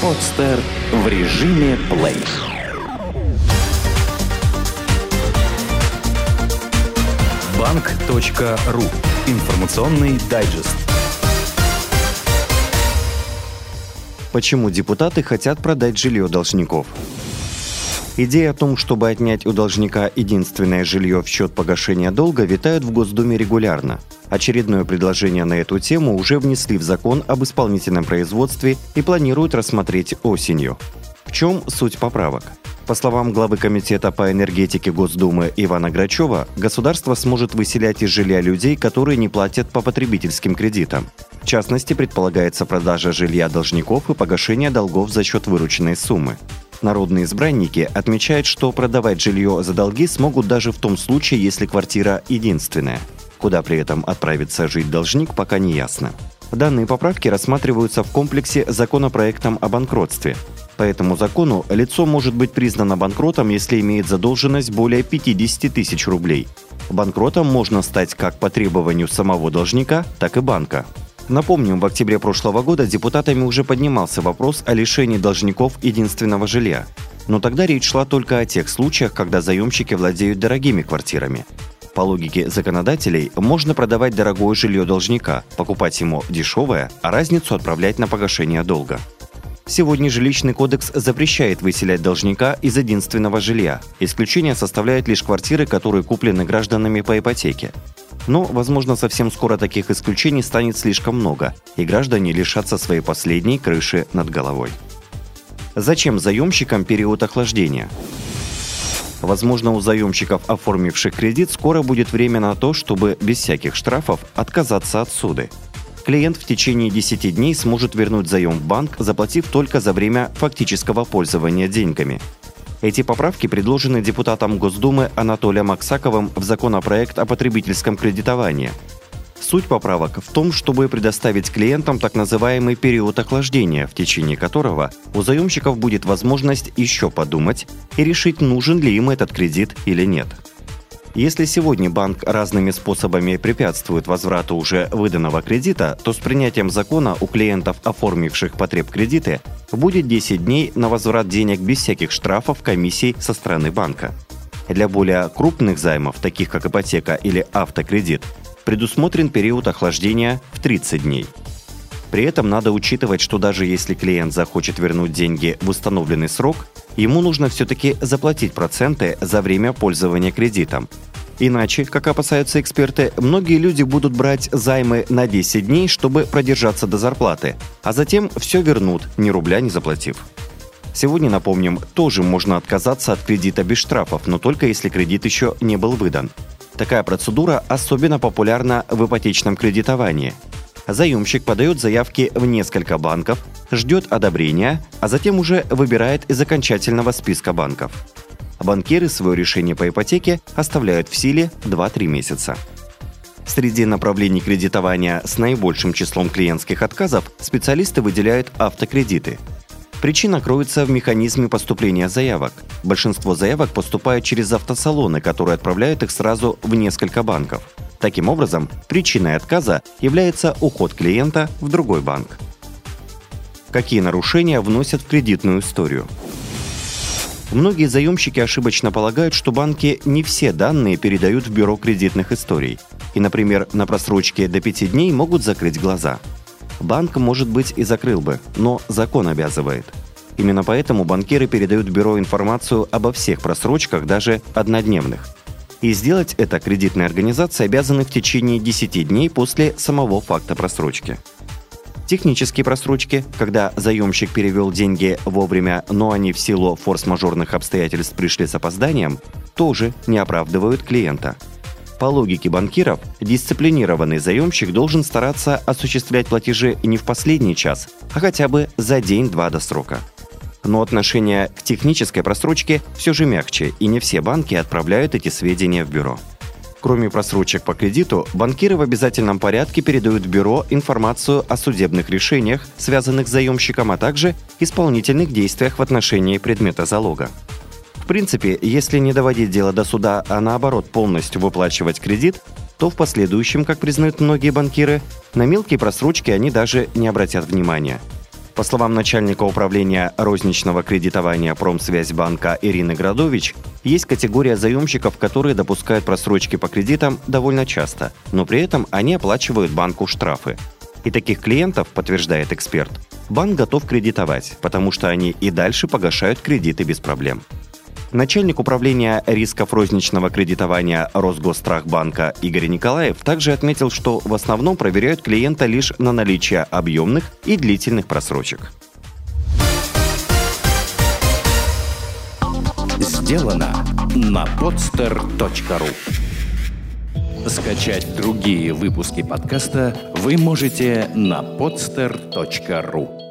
Подстер в режиме плей. Банк.ру. Информационный дайджест. Почему депутаты хотят продать жилье должников? Идея о том, чтобы отнять у должника единственное жилье в счет погашения долга, витает в Госдуме регулярно. Очередное предложение на эту тему уже внесли в закон об исполнительном производстве и планируют рассмотреть осенью. В чем суть поправок? По словам главы Комитета по энергетике Госдумы Ивана Грачева, государство сможет выселять из жилья людей, которые не платят по потребительским кредитам. В частности, предполагается продажа жилья должников и погашение долгов за счет вырученной суммы. Народные избранники отмечают, что продавать жилье за долги смогут даже в том случае, если квартира единственная. Куда при этом отправиться жить должник, пока не ясно. Данные поправки рассматриваются в комплексе законопроектом о банкротстве. По этому закону лицо может быть признано банкротом, если имеет задолженность более 50 тысяч рублей. Банкротом можно стать как по требованию самого должника, так и банка. Напомним, в октябре прошлого года депутатами уже поднимался вопрос о лишении должников единственного жилья. Но тогда речь шла только о тех случаях, когда заемщики владеют дорогими квартирами. По логике законодателей, можно продавать дорогое жилье должника, покупать ему дешевое, а разницу отправлять на погашение долга. Сегодня жилищный кодекс запрещает выселять должника из единственного жилья. Исключение составляют лишь квартиры, которые куплены гражданами по ипотеке. Но, возможно, совсем скоро таких исключений станет слишком много, и граждане лишатся своей последней крыши над головой. Зачем заемщикам период охлаждения? Возможно, у заемщиков, оформивших кредит, скоро будет время на то, чтобы без всяких штрафов отказаться от суды. Клиент в течение 10 дней сможет вернуть заем в банк, заплатив только за время фактического пользования деньгами – эти поправки предложены депутатом Госдумы Анатолием Аксаковым в законопроект о потребительском кредитовании. Суть поправок в том, чтобы предоставить клиентам так называемый период охлаждения, в течение которого у заемщиков будет возможность еще подумать и решить, нужен ли им этот кредит или нет. Если сегодня банк разными способами препятствует возврату уже выданного кредита, то с принятием закона у клиентов, оформивших потреб кредиты, будет 10 дней на возврат денег без всяких штрафов, комиссий со стороны банка. Для более крупных займов, таких как ипотека или автокредит, предусмотрен период охлаждения в 30 дней. При этом надо учитывать, что даже если клиент захочет вернуть деньги в установленный срок, ему нужно все-таки заплатить проценты за время пользования кредитом, Иначе, как опасаются эксперты, многие люди будут брать займы на 10 дней, чтобы продержаться до зарплаты, а затем все вернут, ни рубля не заплатив. Сегодня, напомним, тоже можно отказаться от кредита без штрафов, но только если кредит еще не был выдан. Такая процедура особенно популярна в ипотечном кредитовании. Заемщик подает заявки в несколько банков, ждет одобрения, а затем уже выбирает из окончательного списка банков банкиры свое решение по ипотеке оставляют в силе 2-3 месяца. Среди направлений кредитования с наибольшим числом клиентских отказов специалисты выделяют автокредиты. Причина кроется в механизме поступления заявок. Большинство заявок поступают через автосалоны, которые отправляют их сразу в несколько банков. Таким образом, причиной отказа является уход клиента в другой банк. Какие нарушения вносят в кредитную историю? Многие заемщики ошибочно полагают, что банки не все данные передают в бюро кредитных историй. И, например, на просрочке до 5 дней могут закрыть глаза. Банк, может быть, и закрыл бы, но закон обязывает. Именно поэтому банкиры передают бюро информацию обо всех просрочках, даже однодневных. И сделать это кредитные организации обязаны в течение 10 дней после самого факта просрочки. Технические просрочки, когда заемщик перевел деньги вовремя, но они в силу форс-мажорных обстоятельств пришли с опозданием, тоже не оправдывают клиента. По логике банкиров, дисциплинированный заемщик должен стараться осуществлять платежи не в последний час, а хотя бы за день-два до срока. Но отношение к технической просрочке все же мягче, и не все банки отправляют эти сведения в бюро. Кроме просрочек по кредиту, банкиры в обязательном порядке передают в бюро информацию о судебных решениях, связанных с заемщиком, а также исполнительных действиях в отношении предмета залога. Принципе, если не доводить дело до суда, а наоборот полностью выплачивать кредит, то в последующем, как признают многие банкиры, на мелкие просрочки они даже не обратят внимания. По словам начальника управления розничного кредитования Промсвязьбанка Ирины Градович, есть категория заемщиков, которые допускают просрочки по кредитам довольно часто, но при этом они оплачивают банку штрафы. И таких клиентов, подтверждает эксперт, банк готов кредитовать, потому что они и дальше погашают кредиты без проблем. Начальник управления рисков розничного кредитования Росгосстрахбанка Игорь Николаев также отметил, что в основном проверяют клиента лишь на наличие объемных и длительных просрочек. Сделано на podster.ru Скачать другие выпуски подкаста вы можете на podster.ru